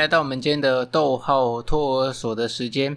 来到我们今天的逗号托儿所的时间。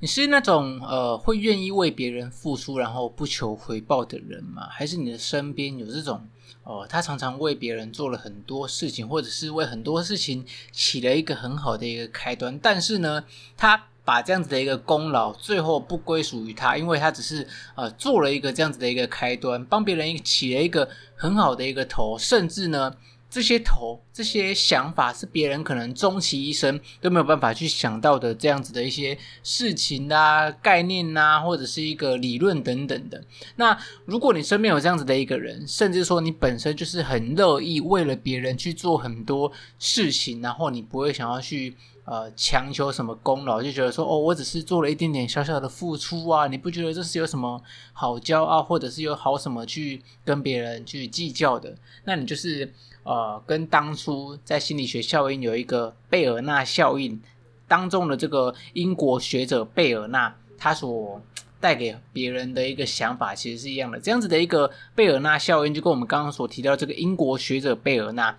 你是那种呃会愿意为别人付出，然后不求回报的人吗？还是你的身边有这种哦、呃，他常常为别人做了很多事情，或者是为很多事情起了一个很好的一个开端，但是呢，他把这样子的一个功劳最后不归属于他，因为他只是呃做了一个这样子的一个开端，帮别人起了一个很好的一个头，甚至呢。这些头、这些想法是别人可能终其一生都没有办法去想到的，这样子的一些事情啊、概念啊，或者是一个理论等等的。那如果你身边有这样子的一个人，甚至说你本身就是很乐意为了别人去做很多事情，然后你不会想要去呃强求什么功劳，就觉得说哦，我只是做了一点点小小的付出啊，你不觉得这是有什么好骄傲，或者是有好什么去跟别人去计较的？那你就是。呃，跟当初在心理学效应有一个贝尔纳效应当中的这个英国学者贝尔纳，他所带给别人的一个想法其实是一样的。这样子的一个贝尔纳效应，就跟我们刚刚所提到这个英国学者贝尔纳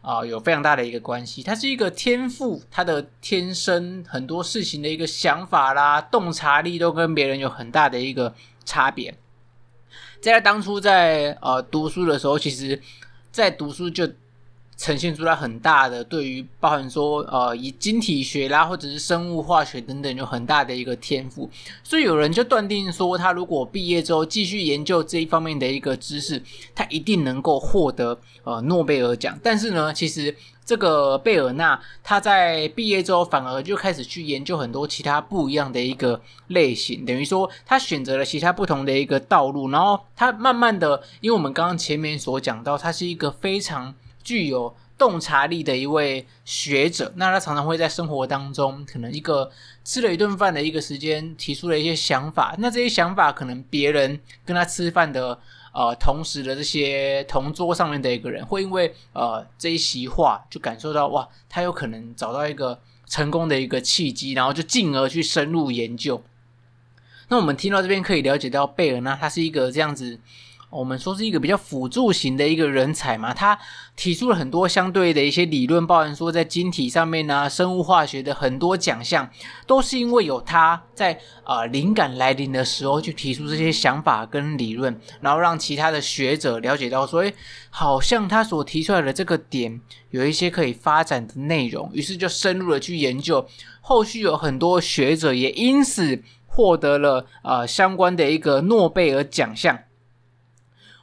啊、有非常大的一个关系。他是一个天赋，他的天生很多事情的一个想法啦、洞察力都跟别人有很大的一个差别。在他当初在呃读书的时候，其实。在读书就呈现出来很大的对于包含说呃以晶体学啦或者是生物化学等等有很大的一个天赋，所以有人就断定说他如果毕业之后继续研究这一方面的一个知识，他一定能够获得呃诺贝尔奖。但是呢，其实这个贝尔纳他在毕业之后反而就开始去研究很多其他不一样的一个类型，等于说他选择了其他不同的一个道路，然后他慢慢的，因为我们刚刚前面所讲到，他是一个非常。具有洞察力的一位学者，那他常常会在生活当中，可能一个吃了一顿饭的一个时间，提出了一些想法。那这些想法，可能别人跟他吃饭的呃同时的这些同桌上面的一个人，会因为呃这一席话，就感受到哇，他有可能找到一个成功的一个契机，然后就进而去深入研究。那我们听到这边可以了解到，贝尔纳他是一个这样子。我们说是一个比较辅助型的一个人才嘛，他提出了很多相对的一些理论，包含说在晶体上面呢，生物化学的很多奖项，都是因为有他在啊灵感来临的时候，去提出这些想法跟理论，然后让其他的学者了解到说，诶，好像他所提出来的这个点有一些可以发展的内容，于是就深入的去研究，后续有很多学者也因此获得了啊相关的一个诺贝尔奖项。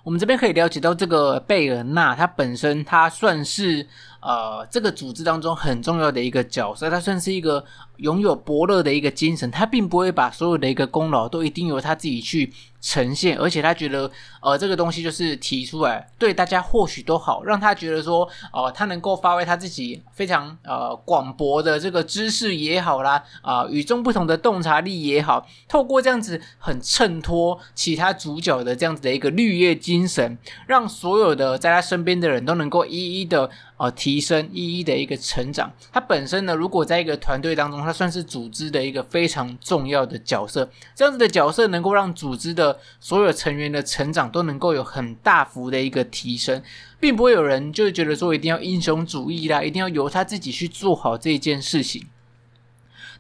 我们这边可以了解到，这个贝尔纳他本身他算是呃这个组织当中很重要的一个角色，他算是一个拥有伯乐的一个精神，他并不会把所有的一个功劳都一定由他自己去呈现，而且他觉得呃这个东西就是提出来对大家或许都好，让他觉得说呃他能够发挥他自己非常呃广博的这个知识也好啦，啊、与众不同的洞察力也好，透过这样子很衬托其他主角的这样子的一个绿叶精神，让所有的在他身边的人都能够一一的呃提升，一一的一个成长。他本身呢，如果在一个团队当中，他算是组织的一个非常重要的角色，这样子的角色能够让组织的所有成员的成长都能够有很大幅的一个提升，并不会有人就觉得说一定要英雄主义啦，一定要由他自己去做好这件事情。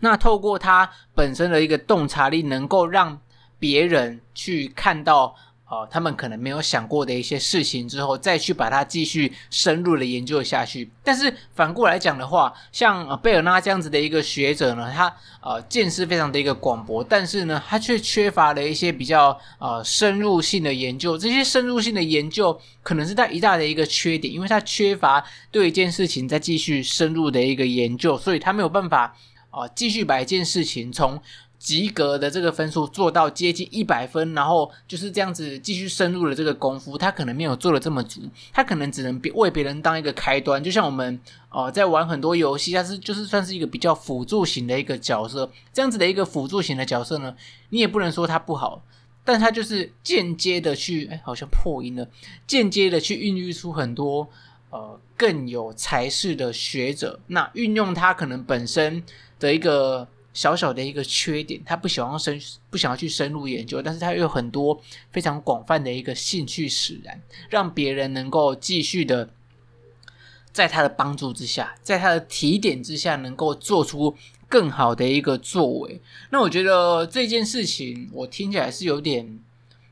那透过他本身的一个洞察力，能够让别人去看到。哦，他们可能没有想过的一些事情之后，再去把它继续深入的研究下去。但是反过来讲的话，像贝尔纳这样子的一个学者呢，他呃见识非常的一个广博，但是呢，他却缺乏了一些比较呃深入性的研究。这些深入性的研究可能是他一大的一个缺点，因为他缺乏对一件事情再继续深入的一个研究，所以他没有办法啊、呃、继续把一件事情从。及格的这个分数做到接近一百分，然后就是这样子继续深入了这个功夫，他可能没有做的这么足，他可能只能为别人当一个开端。就像我们呃在玩很多游戏，他是就是算是一个比较辅助型的一个角色，这样子的一个辅助型的角色呢，你也不能说他不好，但他就是间接的去，哎，好像破音了，间接的去孕育出很多呃更有才识的学者，那运用他可能本身的一个。小小的一个缺点，他不想要深，不想要去深入研究，但是他又有很多非常广泛的一个兴趣使然，让别人能够继续的在他的帮助之下，在他的提点之下，能够做出更好的一个作为。那我觉得这件事情，我听起来是有点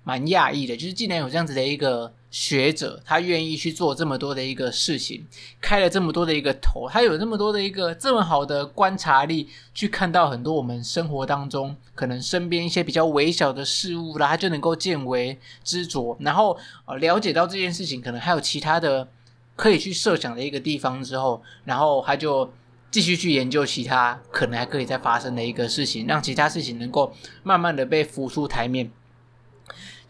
蛮讶异的，就是既然有这样子的一个。学者他愿意去做这么多的一个事情，开了这么多的一个头，他有这么多的一个这么好的观察力，去看到很多我们生活当中可能身边一些比较微小的事物啦，他就能够见微知著，然后呃了解到这件事情可能还有其他的可以去设想的一个地方之后，然后他就继续去研究其他可能还可以再发生的一个事情，让其他事情能够慢慢的被浮出台面。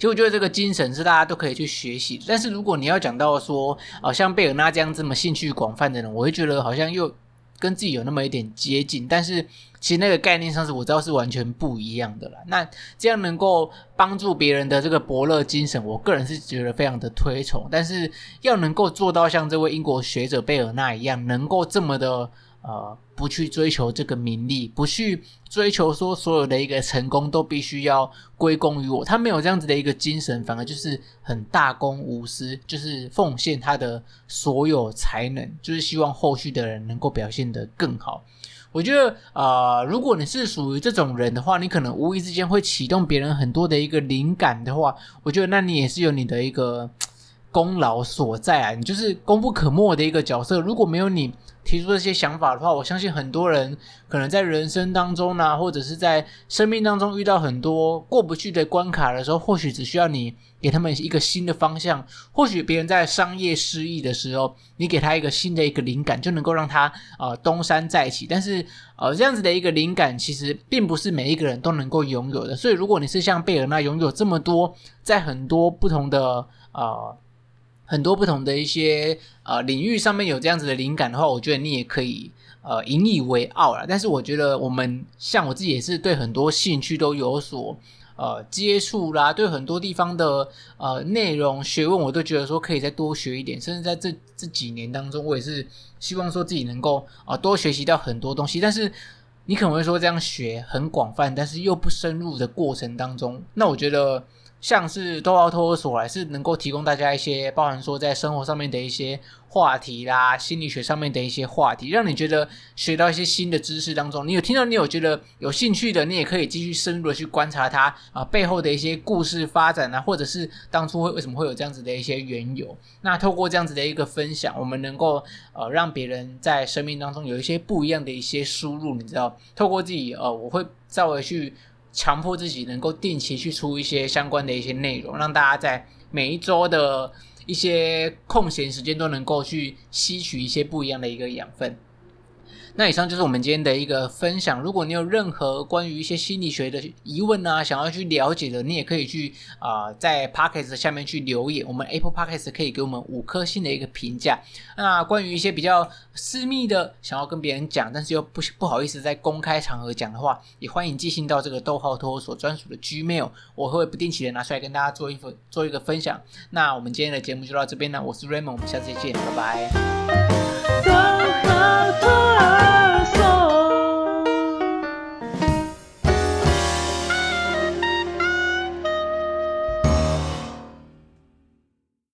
其实我觉得这个精神是大家都可以去学习，但是如果你要讲到说，好，像贝尔纳这样这么兴趣广泛的人，我会觉得好像又跟自己有那么一点接近，但是其实那个概念上是我知道是完全不一样的啦。那这样能够帮助别人的这个伯乐精神，我个人是觉得非常的推崇，但是要能够做到像这位英国学者贝尔纳一样，能够这么的。呃，不去追求这个名利，不去追求说所有的一个成功都必须要归功于我，他没有这样子的一个精神，反而就是很大公无私，就是奉献他的所有才能，就是希望后续的人能够表现得更好。我觉得，呃，如果你是属于这种人的话，你可能无意之间会启动别人很多的一个灵感的话，我觉得那你也是有你的一个功劳所在啊，你就是功不可没的一个角色。如果没有你。提出这些想法的话，我相信很多人可能在人生当中呢、或者是在生命当中遇到很多过不去的关卡的时候，或许只需要你给他们一个新的方向。或许别人在商业失意的时候，你给他一个新的一个灵感，就能够让他呃东山再起。但是呃这样子的一个灵感，其实并不是每一个人都能够拥有的。所以如果你是像贝尔纳拥有这么多，在很多不同的呃。很多不同的一些呃领域上面有这样子的灵感的话，我觉得你也可以呃引以为傲啦。但是我觉得我们像我自己也是对很多兴趣都有所呃接触啦，对很多地方的呃内容学问，我都觉得说可以再多学一点。甚至在这这几年当中，我也是希望说自己能够啊、多学习到很多东西。但是你可能会说这样学很广泛，但是又不深入的过程当中，那我觉得。像是多奥托索还是能够提供大家一些包含说在生活上面的一些话题啦，心理学上面的一些话题，让你觉得学到一些新的知识当中，你有听到，你有觉得有兴趣的，你也可以继续深入的去观察它啊背后的一些故事发展啊，或者是当初会为什么会有这样子的一些缘由。那透过这样子的一个分享，我们能够呃让别人在生命当中有一些不一样的一些输入，你知道，透过自己呃，我会稍微去。强迫自己能够定期去出一些相关的一些内容，让大家在每一周的一些空闲时间都能够去吸取一些不一样的一个养分。那以上就是我们今天的一个分享。如果你有任何关于一些心理学的疑问啊，想要去了解的，你也可以去啊、在 Podcast 下面去留言。我们 Apple Podcast 可以给我们五颗星的一个评价。那关于一些比较私密的，想要跟别人讲，但是又不不好意思在公开场合讲的话，也欢迎寄信到这个逗号托所专属的 Gmail，我会不定期的拿出来跟大家做一份做一个分享。那我们今天的节目就到这边了，我是 Raymond，我们下次再见，拜拜。逗号托儿